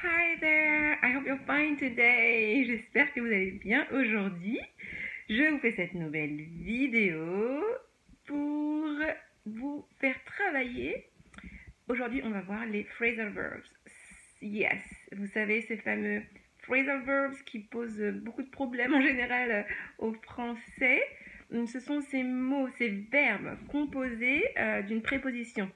Hi there, I hope you're fine today. J'espère que vous allez bien aujourd'hui. Je vous fais cette nouvelle vidéo pour vous faire travailler. Aujourd'hui, on va voir les phrasal verbs. Yes, vous savez, ces fameux phrasal verbs qui posent beaucoup de problèmes en général au français. Ce sont ces mots, ces verbes composés euh, d'une préposition.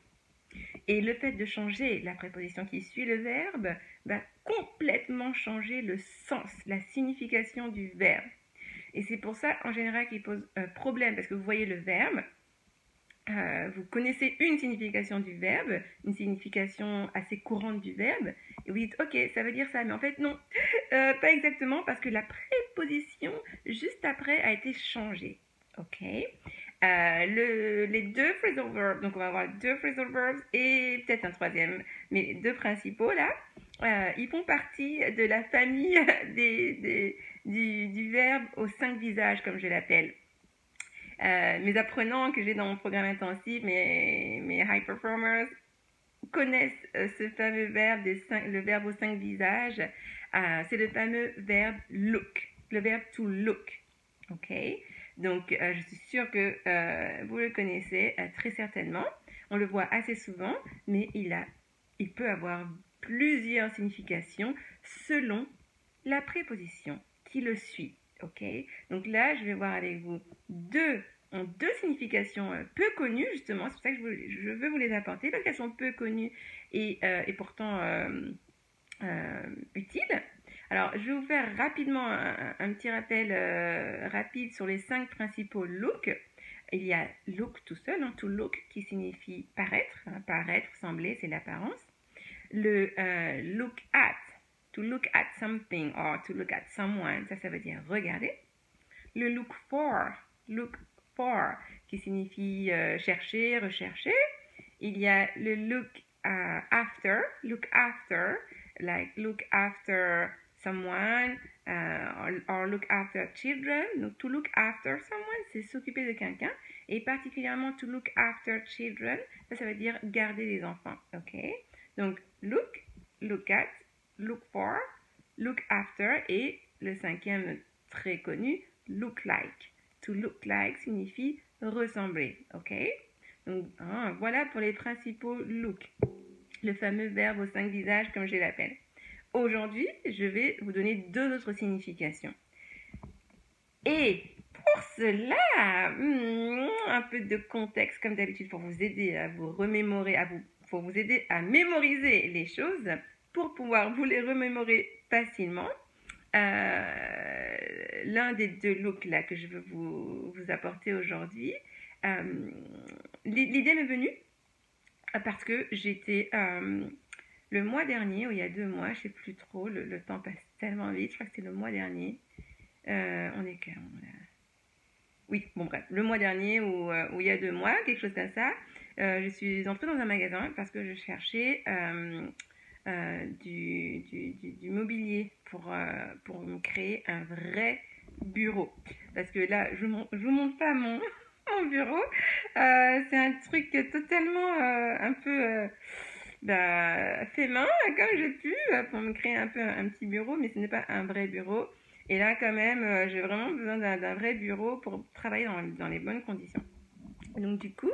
Et le fait de changer la préposition qui suit le verbe va complètement changer le sens, la signification du verbe. Et c'est pour ça, en général, qu'il pose un problème, parce que vous voyez le verbe, euh, vous connaissez une signification du verbe, une signification assez courante du verbe, et vous dites, ok, ça veut dire ça, mais en fait, non, euh, pas exactement, parce que la préposition juste après a été changée. Ok euh, le, les deux phrasal verbs, donc on va avoir deux phrasal verbs et peut-être un troisième, mais les deux principaux là, euh, ils font partie de la famille des, du, verbe aux cinq visages, comme je l'appelle. Euh, mes apprenants que j'ai dans mon programme intensif, mes, mes high performers, connaissent ce fameux verbe, des cinq, le verbe aux cinq visages. C'est le fameux verbe look, le verbe to look. ok? Donc, euh, je suis sûre que euh, vous le connaissez euh, très certainement. On le voit assez souvent, mais il, a, il peut avoir plusieurs significations selon la préposition qui le suit. Ok? Donc là, je vais voir avec vous deux, deux significations peu connues, justement. C'est pour ça que je, veux vous les apporter, parce qu'elles sont peu connues et, et pourtant utiles. Alors, je vais vous faire rapidement un, petit rappel euh, rapide sur les cinq principaux looks. Il y a look tout seul, hein, to look, qui signifie paraître. Hein, paraître, sembler, c'est l'apparence. Le euh, look at, to look at something or to look at someone, ça, ça veut dire regarder. Le look for, look for, qui signifie euh, chercher, rechercher. Il y a le look after, look after, like look after someone uh, or, look after children. Donc, to look after someone, c'est s'occuper de quelqu'un. Et particulièrement, to look after children, ça, veut dire garder les enfants. OK? Donc, look, look at, look for, look after. Et le cinquième, très connu, look like. To look like signifie ressembler. OK? Donc, hein, voilà pour les principaux look. Le fameux verbe aux cinq visages, comme je l'appelle. Aujourd'hui, je vais vous donner deux autres significations. Et pour cela, hmm, un peu de contexte comme d'habitude pour vous aider à vous remémorer, à vous, pour vous aider à mémoriser les choses, pour pouvoir vous les remémorer facilement. Euh, L'un des deux looks là que je veux vous, vous apporter aujourd'hui, euh, l'idée m'est venue parce que j'étais euh, le mois dernier, ou il y a deux mois, je sais plus trop, le, temps passe tellement vite, je crois que c'est le mois dernier. Euh, on est quand Oui, bon bref, le mois dernier ou, euh, ou, il y a deux mois, quelque chose comme ça, euh, je suis entrée dans un magasin parce que je cherchais du, mobilier pour, pour me créer un vrai bureau. Parce que là, je ne vous montre pas mon, mon bureau, c'est un truc totalement un peu bah, fait main comme j'ai pu pour me créer un peu un, petit bureau, mais ce n'est pas un vrai bureau. Et là, quand même, euh, j'ai vraiment besoin d'un vrai bureau pour travailler dans, les bonnes conditions. Donc, du coup,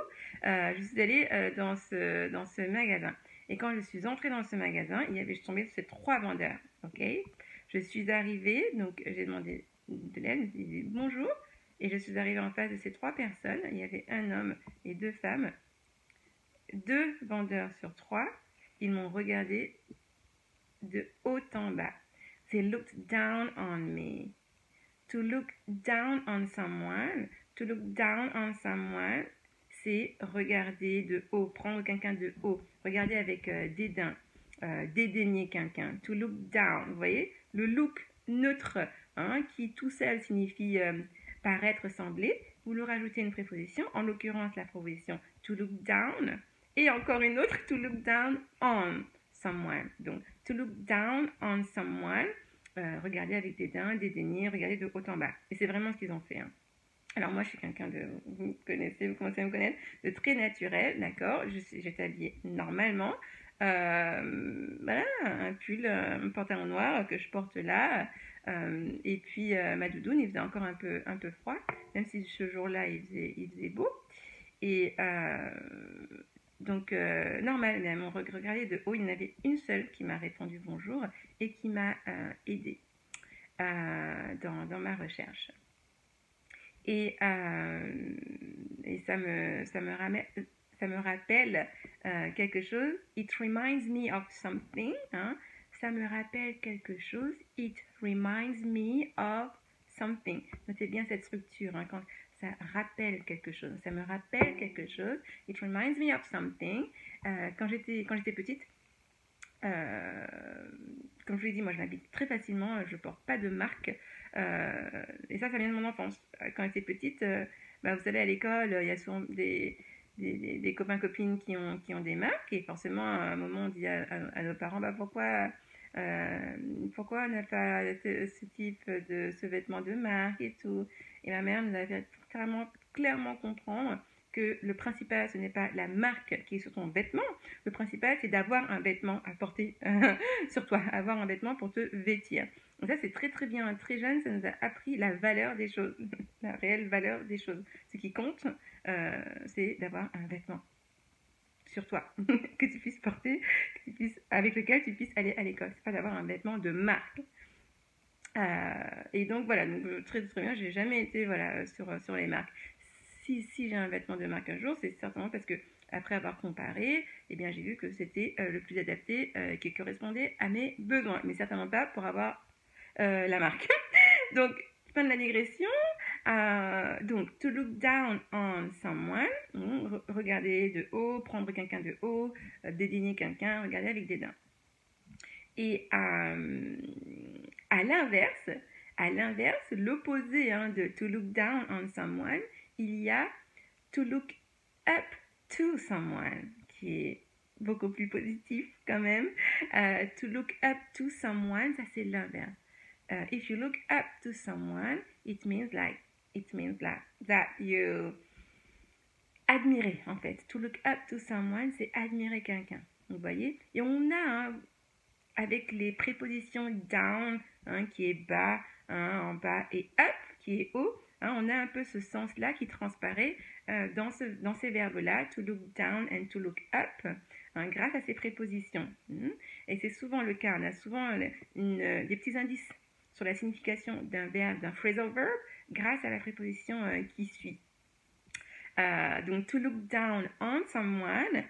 euh, je suis allée euh, dans, ce, dans ce magasin. Et quand je suis entrée dans ce magasin, il y avait, je tombais sur ces trois vendeurs. Ok? Je suis arrivée, donc j'ai demandé de l'aide, j'ai dit bonjour. Et je suis arrivée en face de ces trois personnes. Il y avait un homme et deux femmes deux vendeurs sur trois, ils m'ont regardé de haut en bas. They looked down on me. To look down on someone, to look down on someone, c'est regarder de haut, prendre quelqu'un de haut, regarder avec euh, dédain, euh, dédaigner quelqu'un. To look down, vous voyez? Le look neutre, hein, qui tout seul signifie euh, paraître, sembler. Vous leur rajoutez une préposition, en l'occurrence la préposition to look down et encore une autre, to look down on someone. Donc, to look down on someone, euh, regarder avec dédain, dédaigner, regarder de haut en bas. Et c'est vraiment ce qu'ils ont fait. Hein. Alors moi, je suis quelqu'un de, vous connaissez, vous commencez à me connaître, de très naturel, d'accord? J'étais habillée normalement. Euh, voilà, un pull, un pantalon noir que je porte là. et puis ma doudoune, il faisait encore un peu, un peu froid, même si ce jour-là il faisait beau. Et donc, normal, mais à mon regret de haut, il y en avait une seule qui m'a répondu bonjour et qui m'a aidé dans, dans, ma recherche. Et, et ça, me, ça, me ramène, ça me rappelle euh, quelque chose. It reminds me of something. Hein. Ça me rappelle quelque chose. It reminds me of Notez bien cette structure. Hein, quand ça rappelle quelque chose. Ça me rappelle quelque chose. It reminds me of something. Euh, quand j'étais quand j'étais petite, euh, comme je vous l'ai dit, moi je m'habille très facilement. Je porte pas de marque. et ça, ça vient de mon enfance. Quand j'étais petite, bah, vous savez, à l'école, il y a souvent des des, copains-copines qui ont, qui ont des marques. Et forcément, à un moment, on dit à, nos parents, bah, pourquoi, euh, pourquoi n'a pas ce, type de ce vêtement de marque et tout? Et ma mère nous a fait clairement, clairement comprendre que le principal, ce n'est pas la marque qui est sur ton vêtement. Le principal, c'est d'avoir un vêtement à porter sur toi, avoir un vêtement pour te vêtir. Donc ça, c'est très très bien. Très jeune, ça nous a appris la valeur des choses, la réelle valeur des choses. Ce qui compte, euh, c'est d'avoir un vêtement sur toi que tu puisses porter, avec lequel tu puisses aller à l'école. C'est pas d'avoir un vêtement de marque. Euh, et donc voilà, donc, euh, très très bien, j'ai jamais été voilà sur, sur les marques. Si, si j'ai un vêtement de marque un jour, c'est certainement parce que après avoir comparé, eh bien j'ai vu que c'était le plus adapté qui correspondait à mes besoins, mais certainement pas pour avoir la marque. donc fin de la digression. Euh, donc, to look down on someone, regarder de haut, prendre quelqu'un de haut, euh, dédaigner quelqu'un, regarder avec dédain. Et euh, à l'inverse, à l'inverse, l'opposé hein, de to look down on someone, il y a to look up to someone, qui est beaucoup plus positif quand même. to look up to someone, ça c'est l'inverse. if you look up to someone, it means like it means like that you admirer en fait. To look up to someone, c'est admirer quelqu'un. Vous voyez? Et on a hein, avec les prépositions down hein, qui est bas, hein, en bas et up qui est haut. on a un peu ce sens-là qui transparaît euh, dans, ce, dans ces verbes-là, to look down and to look up, grâce à ces prépositions. Hmm? Et c'est souvent le cas. On a souvent une, des petits indices sur la signification d'un verbe, d'un phrasal verb, grâce à la préposition euh, qui suit. Euh, donc, to look down on someone,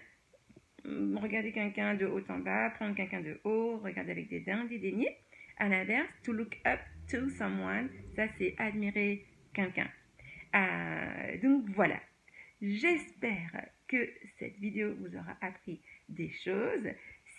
mm, regarder quelqu'un de haut en bas, prendre quelqu'un de haut, regarder avec des dents, dédaigner. À l'inverse, to look up to someone, ça c'est admirer quelqu'un. Euh, donc voilà, j'espère que cette vidéo vous aura appris des choses.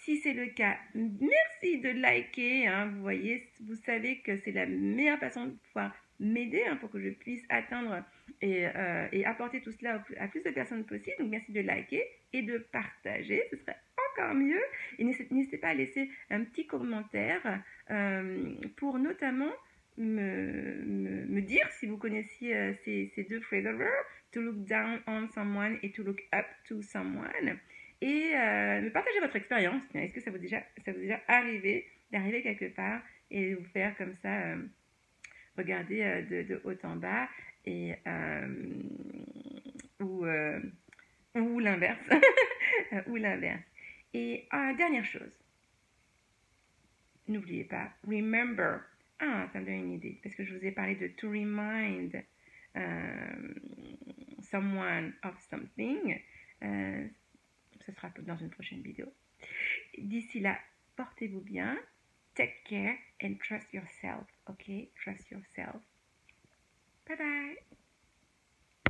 Si c'est le cas, merci de liker. Hein. vous voyez, vous savez que c'est la meilleure façon de pouvoir m'aider hein, pour que je puisse atteindre et, euh, apporter tout cela à plus de personnes possible. Donc merci de liker et de partager, ce serait encore mieux. Et n'hésitez pas à laisser un petit commentaire euh, pour notamment me, dire si vous connaissiez euh, ces, ces, deux phrasal verbs, to look down on someone et to look up to someone. Et me partager votre expérience. Est-ce que ça vous, est déjà arrivé d'arriver quelque part et vous faire comme ça regarder euh, de, haut en bas et euh, ou, euh, ou l'inverse ou l'inverse. Et dernière chose, n'oubliez pas, remember. Ah, ça me donne une idée, parce que je vous ai parlé de to remind someone of something. Ce sera dans une prochaine vidéo. D'ici là, portez-vous bien. Take care and trust yourself. Okay? Trust yourself. Bye bye.